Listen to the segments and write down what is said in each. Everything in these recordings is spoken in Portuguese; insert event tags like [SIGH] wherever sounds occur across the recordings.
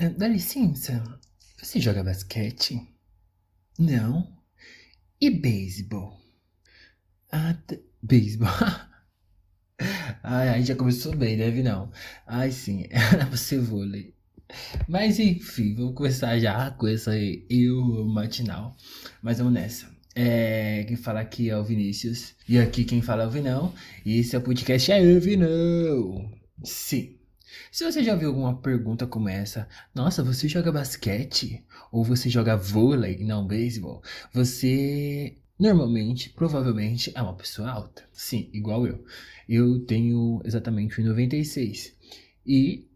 Ah, Dá licença, você joga basquete? Não. E beisebol? Ah, beisebol. [LAUGHS] Ai, ai, já começou bem, deve não. Ai, sim, [LAUGHS] era ser vôlei. Mas enfim, vamos começar já com essa eu matinal. Mas vamos nessa. É, quem fala aqui é o Vinícius. E aqui quem fala é o Vinão. E esse é o podcast É o Vinão. Sim. Se você já viu alguma pergunta como essa, nossa, você joga basquete? Ou você joga vôlei, não beisebol? Você normalmente, provavelmente, é uma pessoa alta. Sim, igual eu. Eu tenho exatamente 1,96. E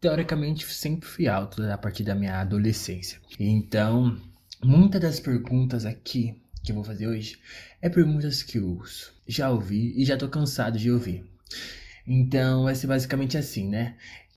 teoricamente sempre fui alto a partir da minha adolescência. Então, muitas das perguntas aqui que eu vou fazer hoje é perguntas que eu já ouvi e já tô cansado de ouvir. Então vai ser basicamente assim, né?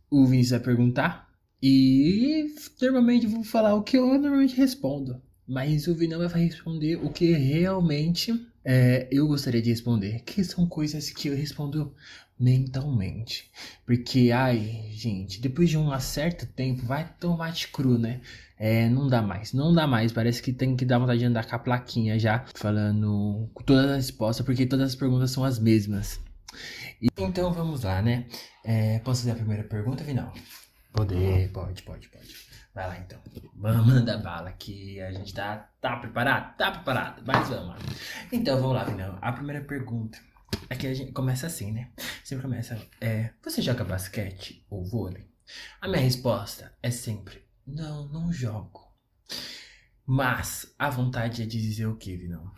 O Vinícius vai perguntar e normalmente vou falar o que eu normalmente respondo. Mas o Vinão vai responder o que realmente é, eu gostaria de responder. Que são coisas que eu respondo mentalmente. Porque, ai, gente, depois de um certo tempo, vai tomate cru, né? É, não dá mais, não dá mais. Parece que tem que dar vontade de andar com a plaquinha já, falando todas as respostas, porque todas as perguntas são as mesmas. Então vamos lá, né? É, posso fazer a primeira pergunta, Vinal? Poder, pode, pode, pode. Vai lá então. Vamos mandar bala que a gente tá, tá preparado? Tá preparado, mas vamos lá. Então vamos lá, Vinal. A primeira pergunta é que a gente começa assim, né? Sempre começa, é, você joga basquete ou vôlei? A minha resposta é sempre, não, não jogo. Mas a vontade é de dizer o que, Vinão?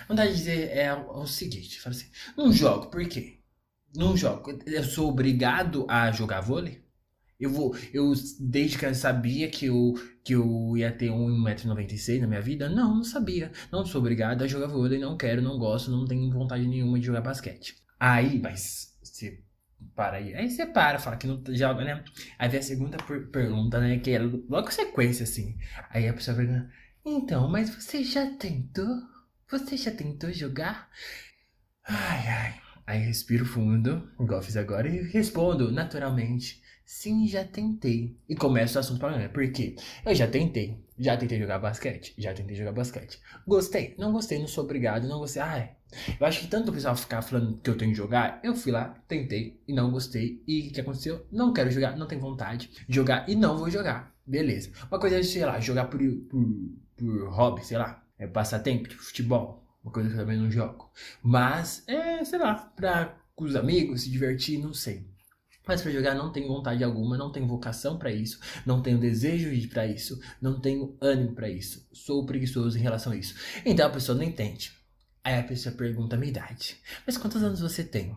A vontade de dizer é o, o seguinte, fala assim, não jogo, por quê? Não jogo. Eu sou obrigado a jogar vôlei? Eu vou. Eu desde que eu sabia que eu, que eu ia ter 1,96m na minha vida? Não, não sabia. Não sou obrigado a jogar vôlei, não quero, não gosto, não tenho vontade nenhuma de jogar basquete. Aí, mas você para aí. Aí você para, fala que não joga, né? Aí vem a segunda per- pergunta, né? Que é logo sequência, assim. Aí a pessoa pergunta, então, mas você já tentou? Você já tentou jogar? Ai, ai. Aí respiro fundo, igual eu fiz agora, e respondo naturalmente. Sim, já tentei. E começo o assunto falando, por quê? Eu já tentei. Já tentei jogar basquete. Já tentei jogar basquete. Gostei. Não gostei, não sou obrigado, não gostei. Ai, eu acho que tanto o pessoal ficar falando que eu tenho que jogar, eu fui lá, tentei e não gostei. E o que aconteceu? Não quero jogar, não tenho vontade de jogar e não vou jogar. Beleza. Uma coisa é, sei lá, jogar por, por, por hobby, sei lá. É passatempo, tipo futebol. Uma coisa que eu também não jogo. Mas, é, sei lá, pra com os amigos, se divertir, não sei. Mas pra jogar não tenho vontade alguma, não tenho vocação pra isso, não tenho desejo de ir pra isso, não tenho ânimo pra isso. Sou preguiçoso em relação a isso. Então a pessoa não entende. Aí a pessoa pergunta a minha idade. Mas quantos anos você tem?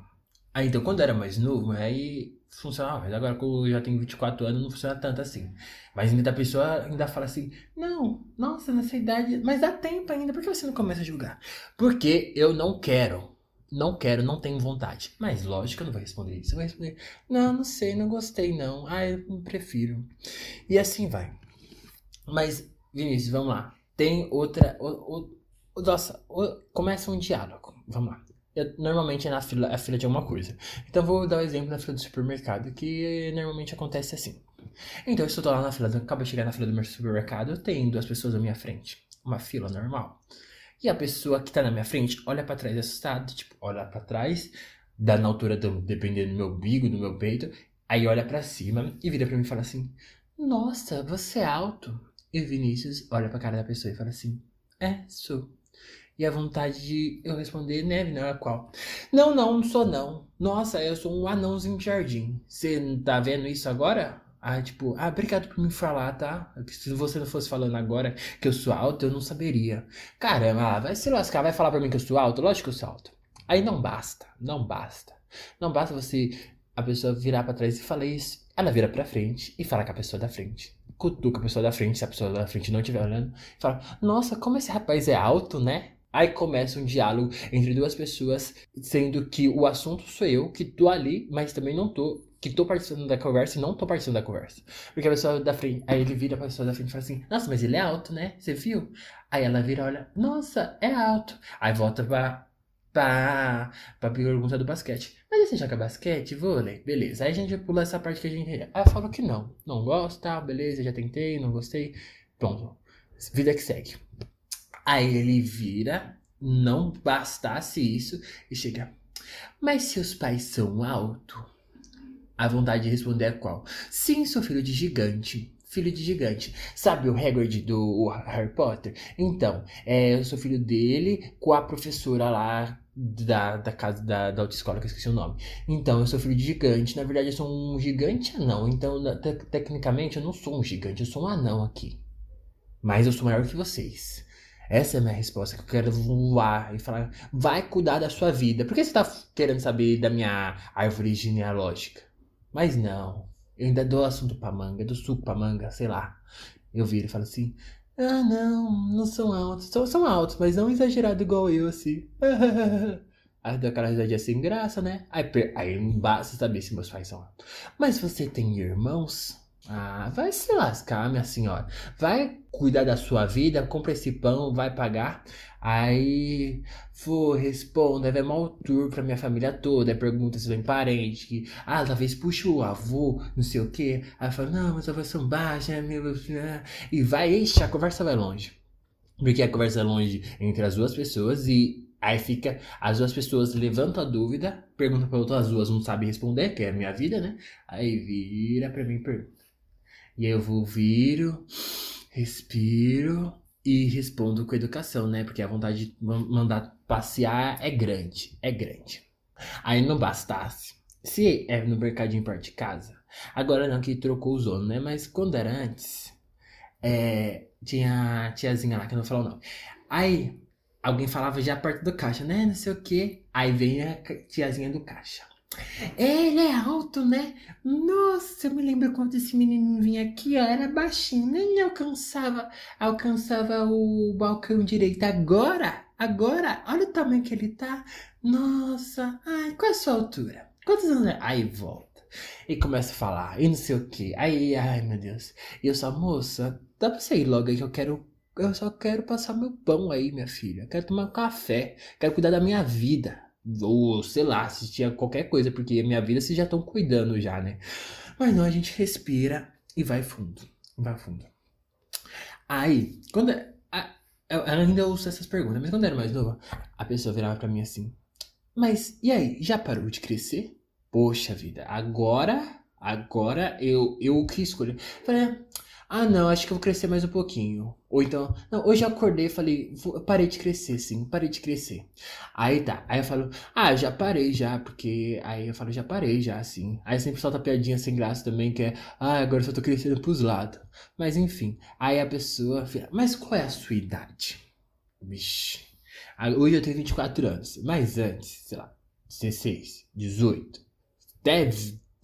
Aí então, quando eu era mais novo, aí funcionava. Mas agora que eu já tenho 24 anos, não funciona tanto assim. Mas ainda a pessoa ainda fala assim: Não, nossa, nessa idade. Mas dá tempo ainda, por que você não começa a julgar? Porque eu não quero. Não quero, não tenho vontade. Mas lógico que eu não vou responder isso. Eu vou responder: Não, não sei, não gostei não. Ah, eu prefiro. E assim vai. Mas, Vinícius, vamos lá. Tem outra. O- o- nossa, o- começa um diálogo. Vamos lá. Eu- normalmente é na fila, a fila de alguma coisa. Então vou dar o exemplo na fila do supermercado, que normalmente acontece assim. Então eu estou lá na fila, do- acabo de chegar na fila do meu supermercado, tem duas pessoas à minha frente. Uma fila normal. E a pessoa que tá na minha frente olha pra trás assustado, tipo, olha pra trás, dá na altura do, dependendo do meu bigo, do meu peito, aí olha pra cima e vira pra mim e fala assim: "Nossa, você é alto". E o Vinícius olha pra cara da pessoa e fala assim: "É, sou". E a vontade de eu responder, né, não é qual? Não, não, não sou não. Nossa, eu sou um anãozinho de jardim. Você tá vendo isso agora? Ah, tipo, ah, obrigado por me falar, tá? Se você não fosse falando agora que eu sou alto, eu não saberia. Caramba, ah, vai se lascar, vai falar pra mim que eu sou alto? Lógico que eu sou alto. Aí não basta, não basta. Não basta você, a pessoa virar pra trás e falar isso. Ela vira pra frente e fala com a pessoa da frente. Cutuca a pessoa da frente, se a pessoa da frente não estiver olhando. Fala, nossa, como esse rapaz é alto, né? Aí começa um diálogo entre duas pessoas, sendo que o assunto sou eu, que tô ali, mas também não tô, que tô participando da conversa e não tô participando da conversa. Porque a pessoa da frente, aí ele vira pra pessoa da frente e fala assim, nossa, mas ele é alto, né? Você viu? Aí ela vira olha, nossa, é alto. Aí volta pra, pra, pra pergunta do basquete. Mas você joga basquete, vôlei? Beleza. Aí a gente pula essa parte que a gente. Aí eu falo que não. Não gosto, tá? Beleza, já tentei, não gostei. Pronto. Vida que segue. Aí ele vira, não bastasse isso, e chega. Mas seus pais são altos? A vontade de responder é qual? Sim, sou filho de gigante. Filho de gigante. Sabe o Hagrid do Harry Potter? Então, é, eu sou filho dele com a professora lá da, da casa da, da autoescola, que eu esqueci o nome. Então, eu sou filho de gigante. Na verdade, eu sou um gigante anão. Então, te tecnicamente, eu não sou um gigante, eu sou um anão aqui. Mas eu sou maior que vocês. Essa é a minha resposta, que eu quero voar e falar, vai cuidar da sua vida. Por que você tá querendo saber da minha árvore genealógica? Mas não, eu ainda dou assunto pra manga, dou suco pra manga, sei lá. Eu viro e falo assim, ah não, não são altos. São, são altos, mas não exagerado igual eu, assim. [LAUGHS] Aí dá aquela risadinha sem graça, né? Aí, aí não basta saber se meus pais são altos. Mas você tem irmãos? Ah, vai se lascar, minha senhora. Vai cuidar da sua vida, compra esse pão, vai pagar. Aí, vou, responda, vai mal tour pra minha família toda. Pergunta se vem parente, que, ah, talvez puxa o avô, não sei o quê. Aí fala, não, mas avós são baixos, né, meu. E vai, ixi, a conversa vai longe. Porque a conversa é longe entre as duas pessoas e Aí fica, as duas pessoas levantam a dúvida, perguntam para outras duas, não sabem responder, que é a minha vida, né? Aí vira para mim e pergunta. E aí eu vou viro, respiro e respondo com educação, né? Porque a vontade de mandar passear é grande, é grande. Aí não bastasse. Se é no mercadinho perto de casa, agora não que trocou o zono, né? Mas quando era antes, é, tinha a tiazinha lá que não falou não. Aí alguém falava já perto do caixa, né? Não sei o que. Aí vem a tiazinha do caixa. Ele é alto, né? Nossa, eu me lembro quando esse menino vinha aqui, ó, era baixinho, nem alcançava, alcançava o balcão direito. Agora, agora, olha o tamanho que ele tá. Nossa, ai, qual é a sua altura? Quantos anos é? Aí volta. E começa a falar, e não sei o que. Aí, ai meu Deus. E eu só, moça, dá pra você ir logo aí que eu quero. Eu só quero passar meu pão aí, minha filha. quero tomar um café. Quero cuidar da minha vida ou sei lá, assistir a qualquer coisa, porque a minha vida vocês já estão cuidando já, né? Mas não, a gente respira e vai fundo. Vai fundo. Aí, quando. A, ela ainda usa essas perguntas, mas quando era mais nova, a pessoa virava pra mim assim: Mas e aí, já parou de crescer? Poxa vida, agora. Agora eu, eu que escolhi. Falei, ah, não, acho que eu vou crescer mais um pouquinho. Ou então, não, hoje eu acordei e falei, vou, parei de crescer, sim, parei de crescer. Aí tá, aí eu falo, ah, já parei já, porque. Aí eu falo, já parei já, assim. Aí sempre solta piadinha sem graça também, que é, ah, agora eu só tô crescendo pros lados. Mas enfim, aí a pessoa fica, mas qual é a sua idade? Vixe. Hoje eu tenho 24 anos, mas antes, sei lá, 16, 18, até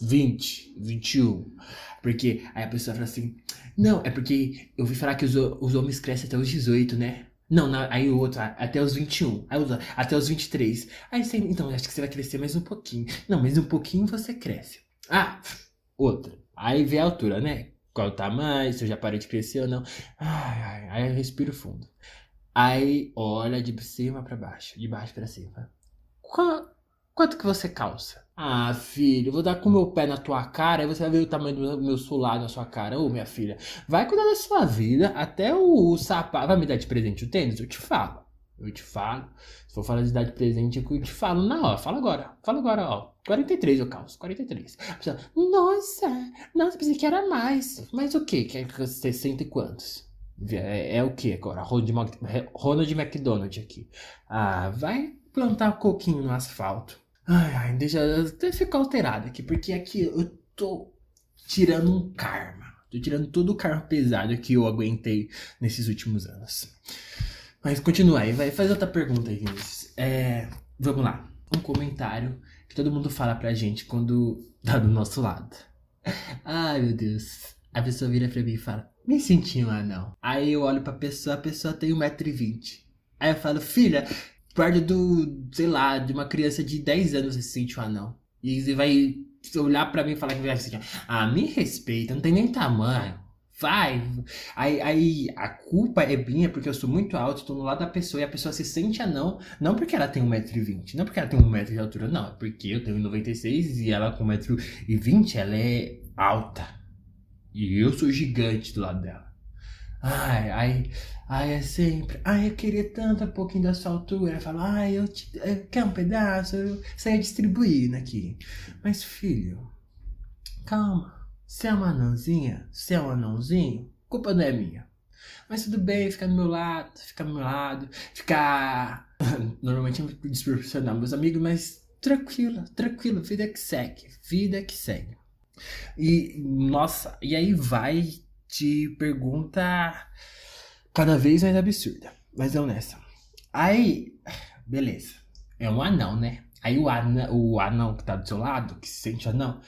20, 21. Porque aí a pessoa fala assim, não, é porque eu ouvi falar que os, os homens crescem até os 18, né? Não, aí o outro, até os 21. Aí outro, até os 23. Aí você, então, acho que você vai crescer mais um pouquinho. Não, mais um pouquinho você cresce. Ah, outra. Aí vê a altura, né? Qual o tamanho, se eu já parei de crescer ou não. Ai, ai, aí eu respiro fundo. Aí olha de cima para baixo, de baixo para cima. Qual, quanto que você calça? Ah, filho, vou dar com o meu pé na tua cara e você vai ver o tamanho do meu solado na sua cara. Ô, minha filha, vai cuidar da sua vida até o, o sapato. Vai me dar de presente o tênis? Eu te falo. Eu te falo. Se for falar de dar de presente, eu te falo na hora. Fala agora. Fala agora, ó. 43 eu calço. 43. Nossa, nossa, pensei que era mais. Mas o quê? Que é 60 e quantos? É, é o que agora? Ronald McDonald aqui. Ah, vai plantar um coquinho no asfalto. Ai, ai, deixa até ficar alterado aqui, porque aqui eu tô tirando um karma. Tô tirando todo o karma pesado que eu aguentei nesses últimos anos. Mas continua aí, vai fazer outra pergunta aí. É, vamos lá. Um comentário que todo mundo fala pra gente quando tá do nosso lado. Ai, meu Deus. A pessoa vira pra mim e fala, me senti um anão. Aí eu olho pra pessoa, a pessoa tem 1,20m. Aí eu falo, filha, perto do, sei lá, de uma criança de 10 anos se sente um anão. E você vai olhar para mim e falar que vai assim, ah, me respeita, não tem nem tamanho. vai. Aí, aí a culpa é minha porque eu sou muito alto, tô no lado da pessoa e a pessoa se sente anão, não porque ela tem 1,20m, não porque ela tem 1m de altura, não, é porque eu tenho 96 e ela com 1,20m, ela é alta. E eu sou gigante do lado dela. Ai, ai, ai, é sempre. Ai, eu queria tanto um pouquinho da sua altura. Fala, ai, eu, te, eu quero um pedaço, eu saia distribuindo aqui. Mas, filho, calma. Se é uma anãzinha, se é um anãozinho, culpa não é minha. Mas tudo bem, ficar do meu lado, ficar do meu lado, ficar. [LAUGHS] Normalmente é desproporcional, meus amigos, mas tranquilo, tranquilo, vida que segue, vida que segue. E, nossa, e aí vai de pergunta cada vez mais absurda. Mas é nessa. Aí, beleza. É um anão, né? Aí o anão, o anão que tá do seu lado, que se sente anão,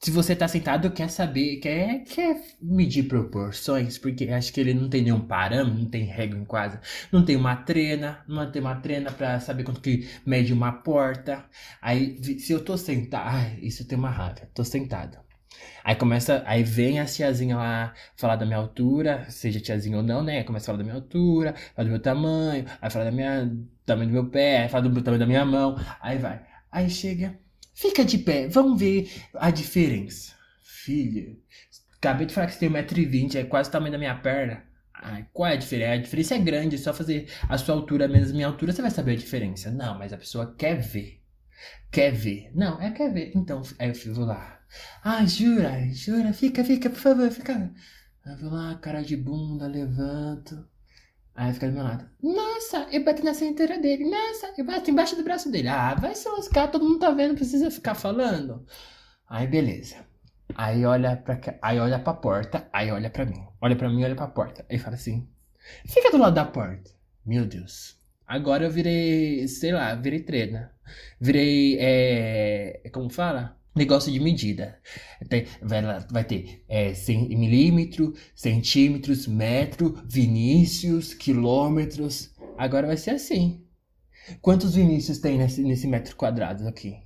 se você tá sentado, quer saber, quer, quer medir proporções, porque acho que ele não tem nenhum parâmetro, não tem regra em quase, não tem uma trena, não tem uma trena para saber quanto que mede uma porta. Aí, se eu tô sentado, ai, isso tem uma raiva, tô sentado. Aí começa, aí vem a tiazinha lá falar da minha altura, seja tiazinha ou não, né? Começa a falar da minha altura, falar do meu tamanho, aí fala da minha tamanho do meu pé, aí fala do tamanho da minha mão, aí vai. Aí chega, fica de pé, vamos ver a diferença. Filha, acabei de falar que você tem 1,20m, é quase o tamanho da minha perna. Ai, qual é a diferença? A diferença é grande, só fazer a sua altura menos a minha altura, você vai saber a diferença. Não, mas a pessoa quer ver. Quer ver. Não, é quer ver. Então, aí eu vou lá. Ai, jura, jura, fica, fica, por favor, fica. Aí vou lá, cara de bunda, levanto. Aí fica do meu lado. Nossa, eu bati na cintura dele. Nossa, eu bato embaixo do braço dele. Ah, vai se lascar, todo mundo tá vendo, precisa ficar falando. Aí beleza. Aí olha pra aí olha pra porta, aí olha pra mim. Olha pra mim, olha pra porta. Aí fala assim: Fica do lado da porta. Meu Deus. Agora eu virei, sei lá, virei treina. Virei, é. Como fala? Negócio de medida. Vai, ter é, milímetro, centímetros, metro, Vinícius, quilômetros. Agora vai ser assim. Quantos Vinícius tem nesse, nesse metro quadrado aqui?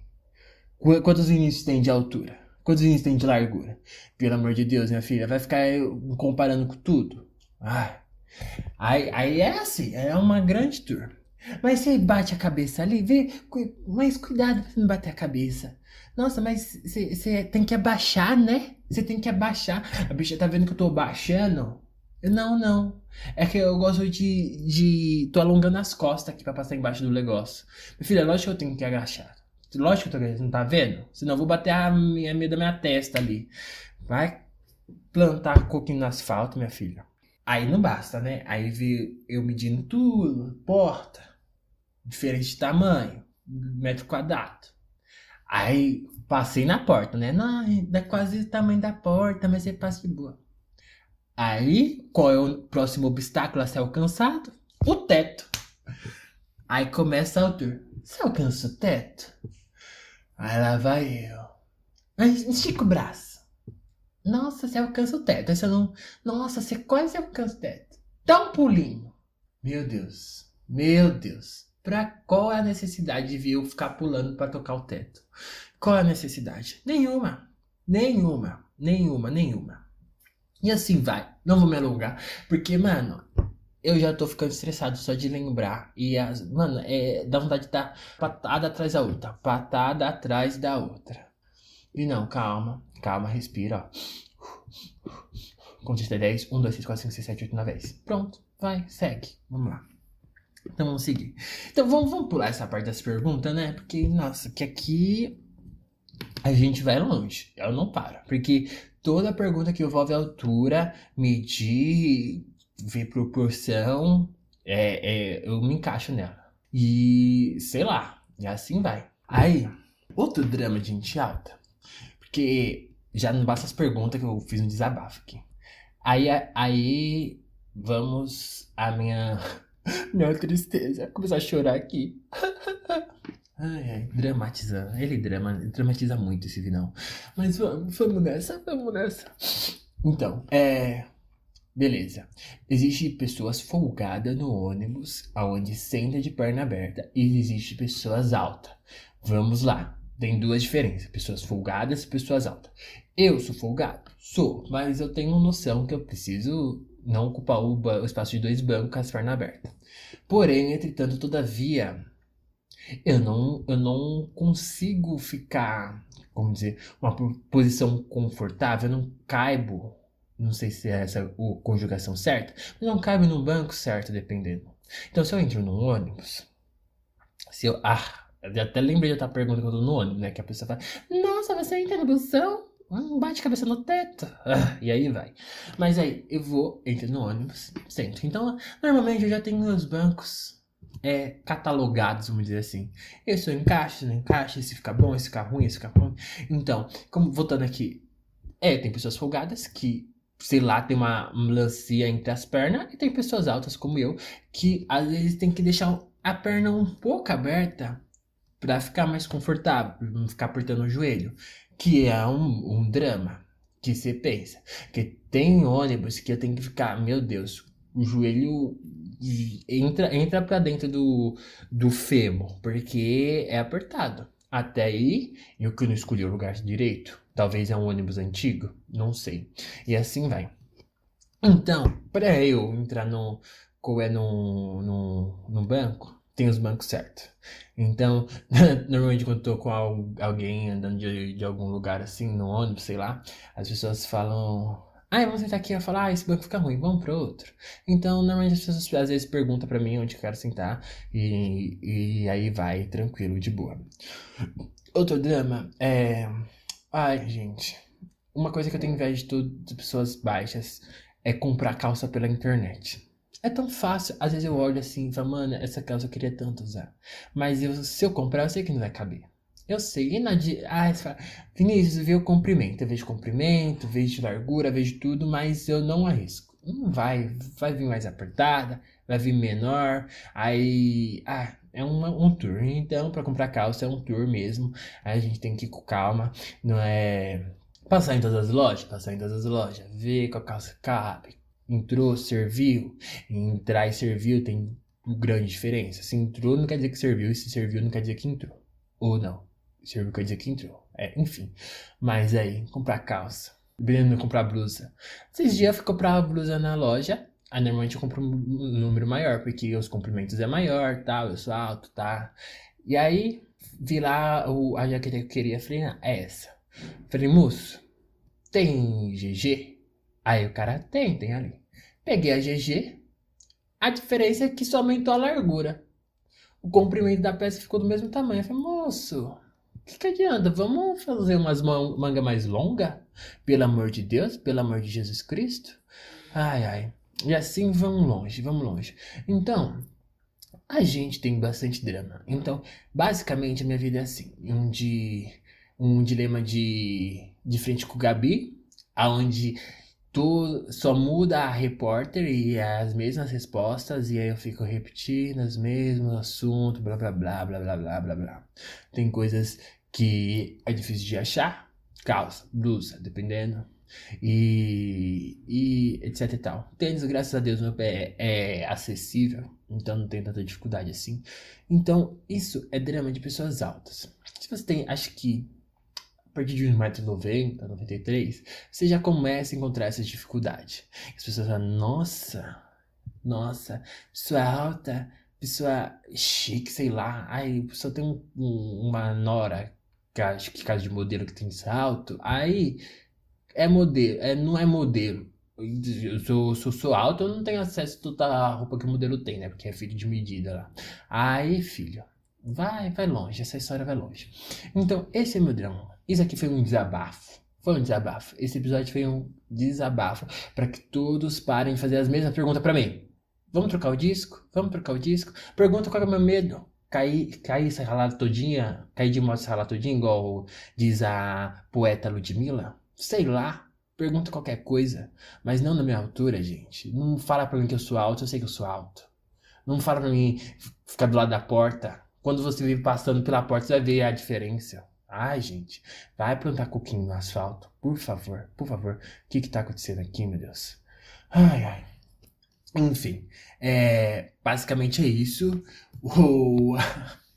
Quantos Vinícius tem de altura? Quantos Vinícius tem de largura? Pelo amor de Deus, minha filha, vai ficar comparando com tudo? Ai. Aí, aí é assim, é uma grande tour. Mas você bate a cabeça ali, vê, mas cuidado pra não bater a cabeça. Nossa, mas você tem que abaixar, né? Você tem que abaixar. A bicha tá vendo que eu tô abaixando? Não, não. É que eu gosto de. de tô alongando as costas aqui pra passar embaixo do negócio. Filho, é lógico que eu tenho que agachar. Lógico que eu tô Você não tá vendo? Senão eu vou bater a minha meio da minha testa ali. Vai plantar coquinho no asfalto, minha filha. Aí não basta, né? Aí vi eu medindo tudo, porta, diferente tamanho, metro quadrado. Aí passei na porta, né? Não, dá quase o tamanho da porta, mas você passa de boa. Aí, qual é o próximo obstáculo a ser alcançado? O teto. Aí começa a altura. Você alcança o teto? Aí lá vai eu. Aí estica o braço. Nossa, você alcança o teto. Aí você não. Nossa, você quase alcança o teto. Dá um pulinho. Meu Deus. Meu Deus. Pra qual é a necessidade de eu ficar pulando para tocar o teto? Qual é a necessidade? Nenhuma. Nenhuma. Nenhuma, nenhuma. E assim vai. Não vou me alongar. Porque, mano, eu já tô ficando estressado só de lembrar. E, as, mano, é, dá vontade de dar patada atrás da outra. Patada atrás da outra. E não, calma. Calma, respira, ó. Conta até 10. 1, 2, 3, 4, 5, 6, 7, 8, 9, 10. Pronto. Vai, segue. Vamos lá. Então vamos seguir. Então vamos, vamos pular essa parte das perguntas, né? Porque, nossa, que aqui a gente vai longe. Eu não paro. Porque toda pergunta que envolve altura, medir, ver proporção, é, é, eu me encaixo nela. E sei lá, e assim vai. Aí, outro drama de gente alta. Porque já não basta as perguntas que eu fiz um desabafo aqui. Aí, aí vamos a minha [LAUGHS] minha tristeza. Começar a chorar aqui. [LAUGHS] Ai, ai, dramatizando. Ele drama, dramatiza muito esse final. Mas vamos, vamos nessa, vamos nessa. Então, é. Beleza. Existe pessoas folgadas no ônibus, aonde senta de perna aberta. E existe pessoas altas. Vamos lá. tem duas diferenças: pessoas folgadas e pessoas altas. Eu sou folgado? Sou, mas eu tenho noção que eu preciso não ocupar o, o espaço de dois bancos com as pernas abertas. Porém, entretanto, todavia, eu não, eu não consigo ficar, como dizer, uma posição confortável, eu não caibo, não sei se é essa a conjugação certa, mas não caibo no banco certo, dependendo. Então, se eu entro num ônibus, se eu. Ah, eu até lembrei de outra pergunta que eu tô no ônibus, né? Que a pessoa fala: Nossa, você entra no busão? Bate cabeça no teto. Ah, e aí vai. Mas aí, eu vou, entro no ônibus, sento. Então, normalmente eu já tenho meus bancos é, catalogados, vamos dizer assim. Esse eu encaixo, não encaixa, esse fica bom, esse fica ruim, esse fica ruim. Então, como voltando aqui, é, tem pessoas folgadas que, sei lá, tem uma melancia entre as pernas, e tem pessoas altas como eu, que às vezes tem que deixar a perna um pouco aberta para ficar mais confortável, não ficar apertando o joelho que é um, um drama que você pensa. Que tem ônibus que eu tenho que ficar, meu Deus, o joelho entra entra para dentro do, do fêmur, porque é apertado. Até aí, eu que não escolhi o lugar direito. Talvez é um ônibus antigo, não sei. E assim vai. Então, para eu entrar no, é no, no, no banco, tem os bancos certos. Então, [LAUGHS] normalmente quando tô com alguém andando de, de algum lugar assim, no ônibus, sei lá, as pessoas falam. Ah, vamos sentar aqui. Eu falo, ah, esse banco fica ruim, vamos pro outro. Então, normalmente as pessoas às vezes perguntam para mim onde eu quero sentar e, e aí vai tranquilo, de boa. Outro drama é. Ai, gente. Uma coisa que eu tenho inveja de tudo de pessoas baixas é comprar calça pela internet. É tão fácil. Às vezes eu olho assim e falo, mano, essa calça eu queria tanto usar. Mas eu, se eu comprar, eu sei que não vai caber. Eu sei. E na de. Ah, você fala, Vinícius, vê o comprimento. Eu vejo comprimento, vejo largura, vejo tudo, mas eu não arrisco. Não vai. Vai vir mais apertada, vai vir menor. Aí. Ah, é um tour. Então, para comprar calça é um tour mesmo. Aí a gente tem que ir com calma. Não é. Passar em todas as lojas, passar em todas as lojas, ver qual calça cabe, entrou, serviu. Entrar e serviu tem grande diferença. Se entrou não quer dizer que serviu, e se serviu não quer dizer que entrou. Ou não. Serviu quer dizer que entrou. É, enfim. Mas aí, comprar calça. Breno comprar blusa. Esses dias eu fui comprar blusa na loja. Aí normalmente eu compro um número maior, porque os comprimentos é maior, tal, eu sou alto, tá? E aí, vi lá o, a jaqueta que eu queria, falei, ah, é essa. Falei, moço, tem GG? Aí o cara tem, tem ali. Peguei a GG. A diferença é que só aumentou a largura. O comprimento da peça ficou do mesmo tamanho. Eu falei, moço, que, que adianta? Vamos fazer umas manga mais longa? Pelo amor de Deus, pelo amor de Jesus Cristo. Ai, ai. E assim vamos longe, vamos longe. Então, a gente tem bastante drama. Então, basicamente, a minha vida é assim. Um, de, um dilema de, de frente com o Gabi, aonde só muda a repórter e as mesmas respostas, e aí eu fico repetindo os mesmos assuntos, blá blá blá blá blá blá blá blá. Tem coisas que é difícil de achar, calça, blusa, dependendo. E, e etc e tal. Tênis, graças a Deus, meu pé é, é acessível, então não tem tanta dificuldade assim. Então, isso é drama de pessoas altas. Se você tem, acho que partir de 1,90m, 93 você já começa a encontrar essa dificuldade. As pessoas falam, nossa, nossa, pessoa alta, pessoa chique, sei lá. Aí a pessoa tem um, um, uma nora, que acho que caso de modelo que tem salto, aí é modelo, é, não é modelo. Eu sou, sou, sou alto, eu não tenho acesso a toda a roupa que o modelo tem, né? Porque é filho de medida lá. Aí, filho, vai, vai longe, essa história vai longe. Então, esse é meu drama. Isso aqui foi um desabafo. Foi um desabafo. Esse episódio foi um desabafo para que todos parem de fazer as mesmas perguntas para mim. Vamos trocar o disco? Vamos trocar o disco? Pergunta qual é o meu medo. Cair, cair essa ralada todinha, cair de moto essa ralada todinha, igual diz a poeta Ludmilla? Sei lá. Pergunta qualquer coisa. Mas não na minha altura, gente. Não fala pra mim que eu sou alto, eu sei que eu sou alto. Não fala pra mim ficar do lado da porta. Quando você vive passando pela porta, você vai ver a diferença. Ai, gente, vai plantar coquinho no asfalto, por favor, por favor. O que que tá acontecendo aqui, meu Deus? Ai, ai. Enfim, é, basicamente é isso [LAUGHS] o,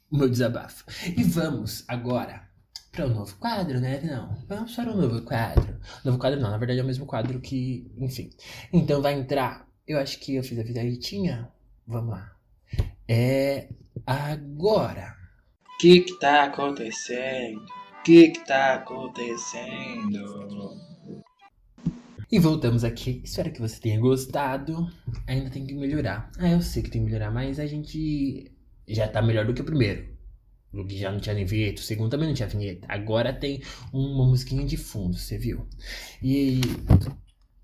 o meu desabafo. E vamos agora para um novo quadro, né? Não, vamos para um novo quadro. Novo quadro não, na verdade é o mesmo quadro que, enfim. Então vai entrar, eu acho que eu fiz a vida tinha. Vamos lá. É agora. O que que tá acontecendo? O que que tá acontecendo? E voltamos aqui. Espero que você tenha gostado. Ainda tem que melhorar. Ah, eu sei que tem que melhorar, mas a gente já tá melhor do que o primeiro. O que já não tinha nem vinheta, o segundo também não tinha vinheta. Agora tem uma musiquinha de fundo, você viu? E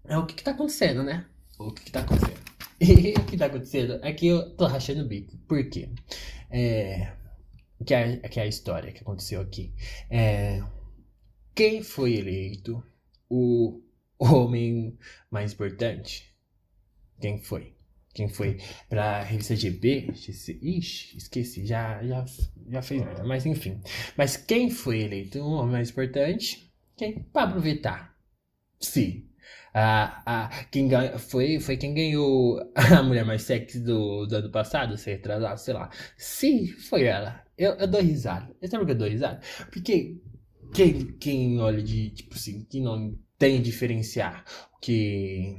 é o que, que tá acontecendo, né? O que, que tá acontecendo? [LAUGHS] E o que tá acontecendo é que eu tô rachando o bico. Por quê? É. Que é, que é a história que aconteceu aqui. É. Quem foi eleito o [LAUGHS] homem mais importante? Quem foi? Quem foi pra revista GB? Ixi, esqueci, já, já, já fez merda, mas enfim. Mas quem foi eleito o homem mais importante? Quem? Pablo Vittar. Sim. Ah, ah, quem ganha, foi, foi quem ganhou a mulher mais sexy do, do ano passado, se retrasado, sei lá. Sim, foi ela. Eu, eu dou risada. Eu sabe por que eu dou risada? Porque quem, quem olha de, tipo assim, que não tem diferenciar o que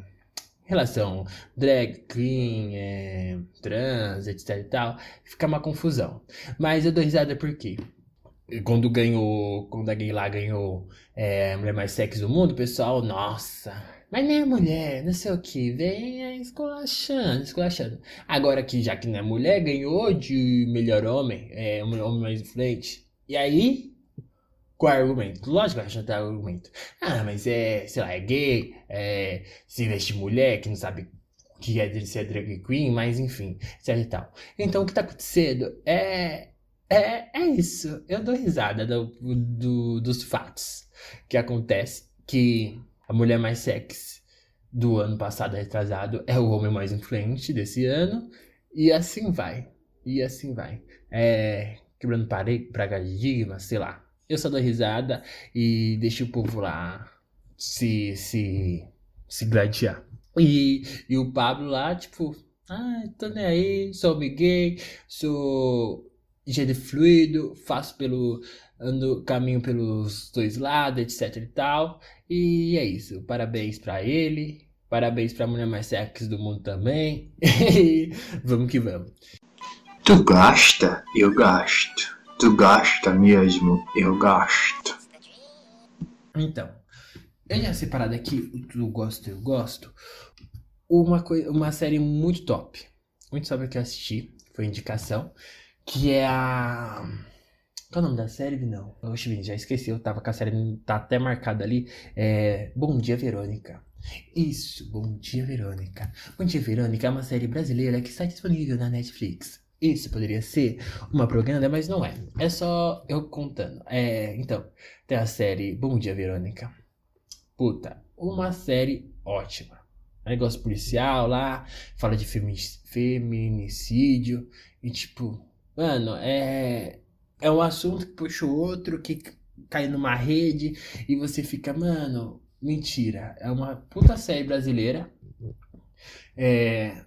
relação drag, queen, é, trans, etc e tal, fica uma confusão. Mas eu dou risada porque quando ganhou, quando a gay lá ganhou é, a mulher mais sexy do mundo, o pessoal, nossa, mas nem é mulher, não sei o que, vem esculachando, esculachando. Agora que já que não é mulher, ganhou de melhor homem, é, homem mais influente. E aí, qual é o argumento? Lógico que vai ter argumento. Ah, mas é, sei lá, é gay, é, se veste mulher, que não sabe o que é ser drag queen, mas enfim, etc e tal. Então o que tá acontecendo é. É, é isso. Eu dou risada do, do, dos fatos que acontece. Que a mulher mais sexy do ano passado retrasado é o homem mais influente desse ano. E assim vai. E assim vai. É, quebrando paradigmas, sei lá eu só dou risada e deixo o povo lá se, se, se gladiar. E, e o Pablo lá, tipo, ah, tô nem aí, sou gay, sou gênero fluido, faço pelo. Ando caminho pelos dois lados, etc e tal. E é isso. Parabéns pra ele. Parabéns pra mulher mais sexy do mundo também. [LAUGHS] vamos que vamos. Tu gosta? Eu gosto. Tu gosta mesmo? Eu gosto. Então, eu já separado aqui, tu gosta, eu gosto, uma, coisa, uma série muito top. Muito top que eu assisti, foi indicação, que é a... Qual é o nome da série, não? Oxe, já esqueci, eu tava com a série, tá até marcada ali. É... Bom Dia, Verônica. Isso, Bom Dia, Verônica. Bom Dia, Verônica é uma série brasileira que está disponível na Netflix. Isso poderia ser uma propaganda, mas não é. É só eu contando. É, então, tem a série Bom Dia, Verônica. Puta, uma série ótima. Negócio policial lá, fala de feminicídio. E tipo, mano, é. É um assunto que puxa o outro, que cai numa rede. E você fica, mano, mentira. É uma puta série brasileira. É,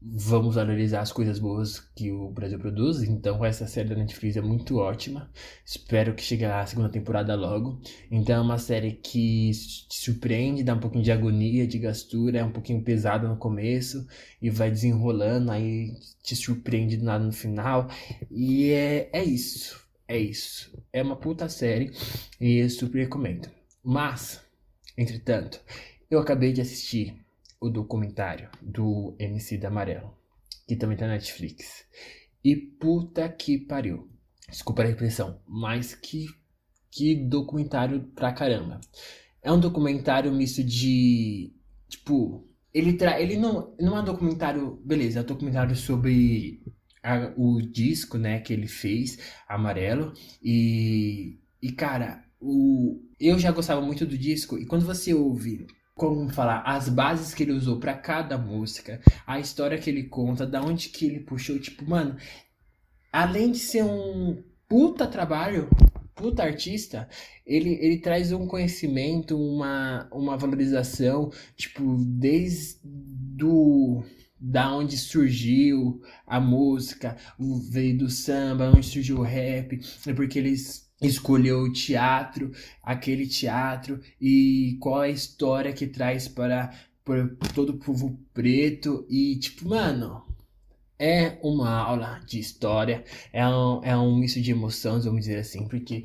vamos analisar as coisas boas que o Brasil produz. Então, essa série da Netflix é muito ótima. Espero que chegue a segunda temporada logo. Então, é uma série que te surpreende, dá um pouquinho de agonia, de gastura, é um pouquinho pesada no começo e vai desenrolando, aí te surpreende do nada no final. E é, é isso. É isso. É uma puta série e eu super recomendo. Mas, entretanto, eu acabei de assistir o documentário do MC da Amarelo, que também tá na Netflix. E puta que pariu. Desculpa a expressão, mas que, que documentário pra caramba. É um documentário misto de. Tipo, ele, tra ele não, não é um documentário. Beleza, é um documentário sobre a, o disco, né, que ele fez, Amarelo. E, e cara, o, eu já gostava muito do disco. E quando você ouve como falar, as bases que ele usou para cada música, a história que ele conta, da onde que ele puxou, tipo, mano, além de ser um puta trabalho, puta artista, ele, ele traz um conhecimento, uma, uma valorização, tipo, desde do da onde surgiu a música, veio do samba, onde surgiu o rap, é porque eles escolheu o teatro, aquele teatro e qual a história que traz para, para todo o povo preto. E tipo, mano, é uma aula de história, é um, é um misto de emoções, vamos dizer assim, porque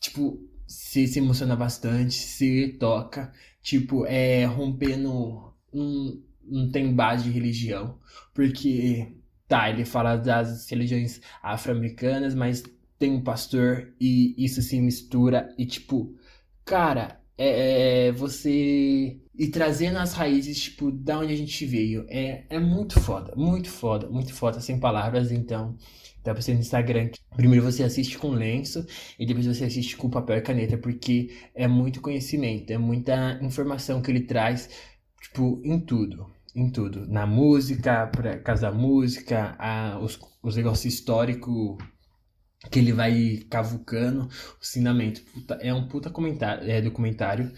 tipo, se se emociona bastante, se toca, tipo, é rompendo um, não tem base de religião, porque tá, ele fala das religiões afro-americanas, mas tem um pastor e isso se mistura e tipo, cara, é, é você e trazendo as raízes, tipo, da onde a gente veio. É, é muito foda, muito foda, muito foda, sem palavras, então. Dá pra ser no Instagram. Primeiro você assiste com lenço e depois você assiste com papel e caneta, porque é muito conhecimento, é muita informação que ele traz, tipo, em tudo em tudo. Na música, por causa da música, a, os, os negócios históricos que ele vai cavucando, o ensinamento. Puta, é um puta comentário, é, documentário.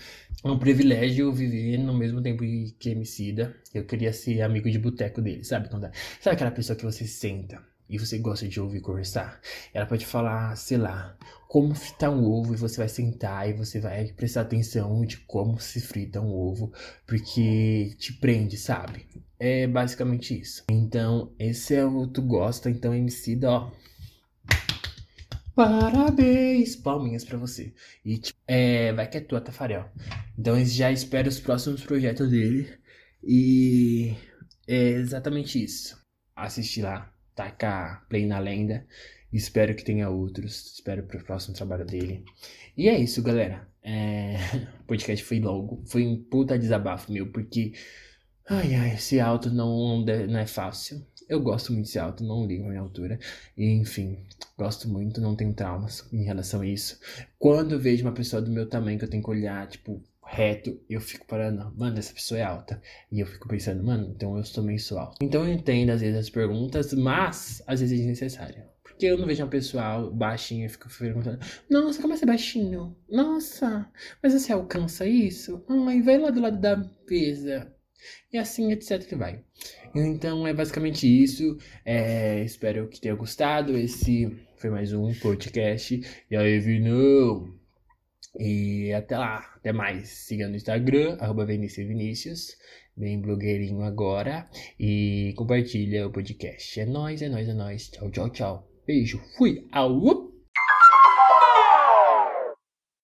É um privilégio viver no mesmo tempo que Emicida. Eu queria ser amigo de boteco dele, sabe? Quando, é, sabe aquela pessoa que você senta e você gosta de ouvir conversar? Ela pode falar, sei lá, como fritar um ovo e você vai sentar e você vai prestar atenção de como se frita um ovo, porque te prende, sabe? É basicamente isso. Então, esse é o Tu Gosta, então MC, ó. Parabéns! Palminhas pra você. E, tipo, é, vai que é tua, Tafarel. Então, já espero os próximos projetos dele. E é exatamente isso. Assistir lá, tacar play na lenda. Espero que tenha outros. Espero pro próximo trabalho dele. E é isso, galera. É... [LAUGHS] O podcast foi longo. Foi um puta desabafo meu, porque. Ai, ai, esse alto não, não é fácil. Eu gosto muito de ser alto, não ligo a minha altura. E, enfim, gosto muito, não tenho traumas em relação a isso. Quando eu vejo uma pessoa do meu tamanho que eu tenho que olhar, tipo, reto, eu fico parando, mano, essa pessoa é alta. E eu fico pensando, mano, então eu também sou alto. Então eu entendo às vezes as perguntas, mas às vezes é desnecessário. Porque eu não vejo uma pessoa baixinha e fico perguntando: Nossa, como é ser baixinho? Nossa, mas você alcança isso? Ai, vai lá do lado da mesa. E assim, etc. que vai. Então é basicamente isso. É, espero que tenha gostado. Esse foi mais um podcast. E aí, Vinão? E até lá, até mais. Siga no Instagram, arroba Vinicius bem blogueirinho agora. E compartilha o podcast. É nóis, é nóis, é nóis. Tchau, tchau, tchau. Beijo, fui, au!